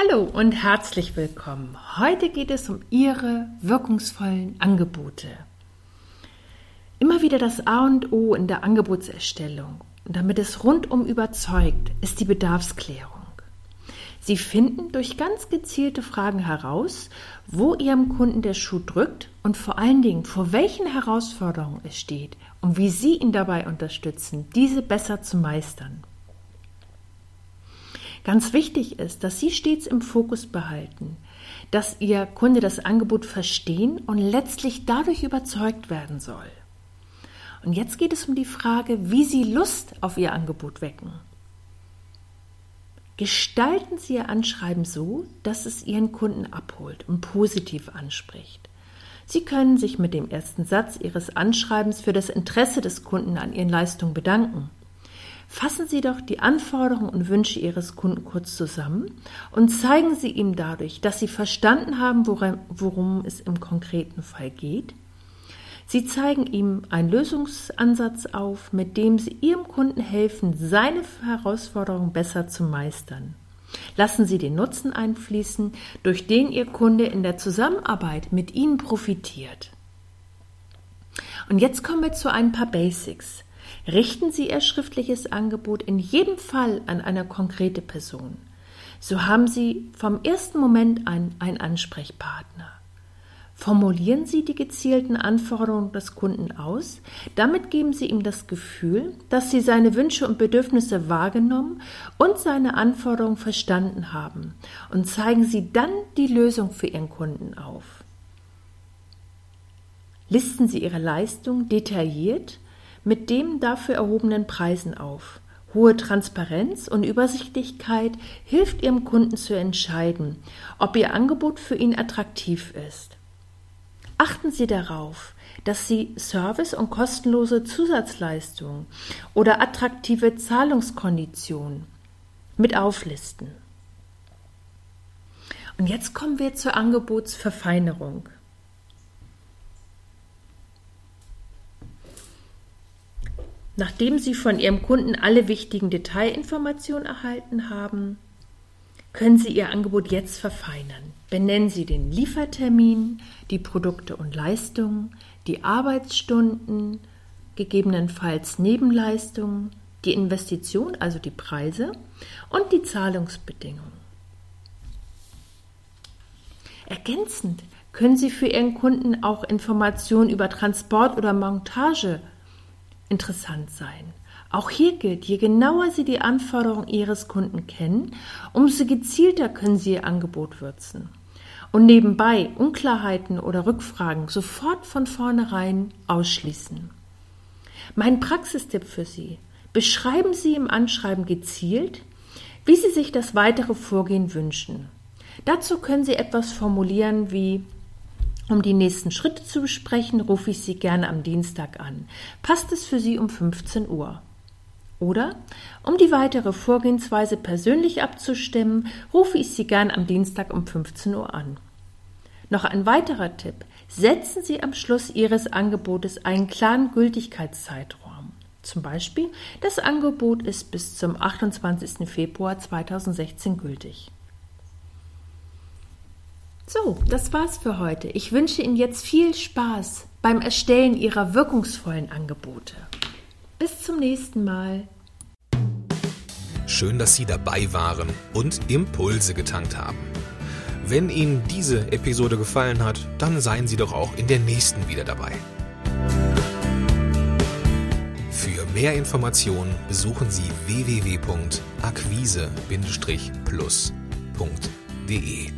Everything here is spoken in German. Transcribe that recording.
Hallo und herzlich willkommen. Heute geht es um Ihre wirkungsvollen Angebote. Immer wieder das A und O in der Angebotserstellung, damit es rundum überzeugt, ist die Bedarfsklärung. Sie finden durch ganz gezielte Fragen heraus, wo Ihrem Kunden der Schuh drückt und vor allen Dingen, vor welchen Herausforderungen es steht und wie Sie ihn dabei unterstützen, diese besser zu meistern. Ganz wichtig ist, dass Sie stets im Fokus behalten, dass Ihr Kunde das Angebot verstehen und letztlich dadurch überzeugt werden soll. Und jetzt geht es um die Frage, wie Sie Lust auf Ihr Angebot wecken. Gestalten Sie Ihr Anschreiben so, dass es Ihren Kunden abholt und positiv anspricht. Sie können sich mit dem ersten Satz Ihres Anschreibens für das Interesse des Kunden an Ihren Leistungen bedanken. Fassen Sie doch die Anforderungen und Wünsche Ihres Kunden kurz zusammen und zeigen Sie ihm dadurch, dass Sie verstanden haben, worum es im konkreten Fall geht. Sie zeigen ihm einen Lösungsansatz auf, mit dem Sie Ihrem Kunden helfen, seine Herausforderungen besser zu meistern. Lassen Sie den Nutzen einfließen, durch den Ihr Kunde in der Zusammenarbeit mit Ihnen profitiert. Und jetzt kommen wir zu ein paar Basics. Richten Sie Ihr schriftliches Angebot in jedem Fall an eine konkrete Person. So haben Sie vom ersten Moment an einen Ansprechpartner. Formulieren Sie die gezielten Anforderungen des Kunden aus. Damit geben Sie ihm das Gefühl, dass Sie seine Wünsche und Bedürfnisse wahrgenommen und seine Anforderungen verstanden haben und zeigen Sie dann die Lösung für Ihren Kunden auf. Listen Sie Ihre Leistung detailliert mit dem dafür erhobenen Preisen auf. Hohe Transparenz und Übersichtlichkeit hilft Ihrem Kunden zu entscheiden, ob Ihr Angebot für ihn attraktiv ist. Achten Sie darauf, dass Sie Service und kostenlose Zusatzleistungen oder attraktive Zahlungskonditionen mit auflisten. Und jetzt kommen wir zur Angebotsverfeinerung. Nachdem Sie von Ihrem Kunden alle wichtigen Detailinformationen erhalten haben, können Sie Ihr Angebot jetzt verfeinern. Benennen Sie den Liefertermin, die Produkte und Leistungen, die Arbeitsstunden, gegebenenfalls Nebenleistungen, die Investition, also die Preise und die Zahlungsbedingungen. Ergänzend können Sie für Ihren Kunden auch Informationen über Transport oder Montage interessant sein. Auch hier gilt, je genauer Sie die Anforderungen Ihres Kunden kennen, umso gezielter können Sie Ihr Angebot würzen. Und nebenbei Unklarheiten oder Rückfragen sofort von vornherein ausschließen. Mein Praxistipp für Sie. Beschreiben Sie im Anschreiben gezielt, wie Sie sich das weitere Vorgehen wünschen. Dazu können Sie etwas formulieren wie um die nächsten Schritte zu besprechen, rufe ich Sie gerne am Dienstag an. Passt es für Sie um 15 Uhr? Oder, um die weitere Vorgehensweise persönlich abzustimmen, rufe ich Sie gern am Dienstag um 15 Uhr an. Noch ein weiterer Tipp. Setzen Sie am Schluss Ihres Angebotes einen klaren Gültigkeitszeitraum. Zum Beispiel, das Angebot ist bis zum 28. Februar 2016 gültig. So, das war's für heute. Ich wünsche Ihnen jetzt viel Spaß beim Erstellen Ihrer wirkungsvollen Angebote. Bis zum nächsten Mal. Schön, dass Sie dabei waren und Impulse getankt haben. Wenn Ihnen diese Episode gefallen hat, dann seien Sie doch auch in der nächsten wieder dabei. Für mehr Informationen besuchen Sie www.akquise-plus.de.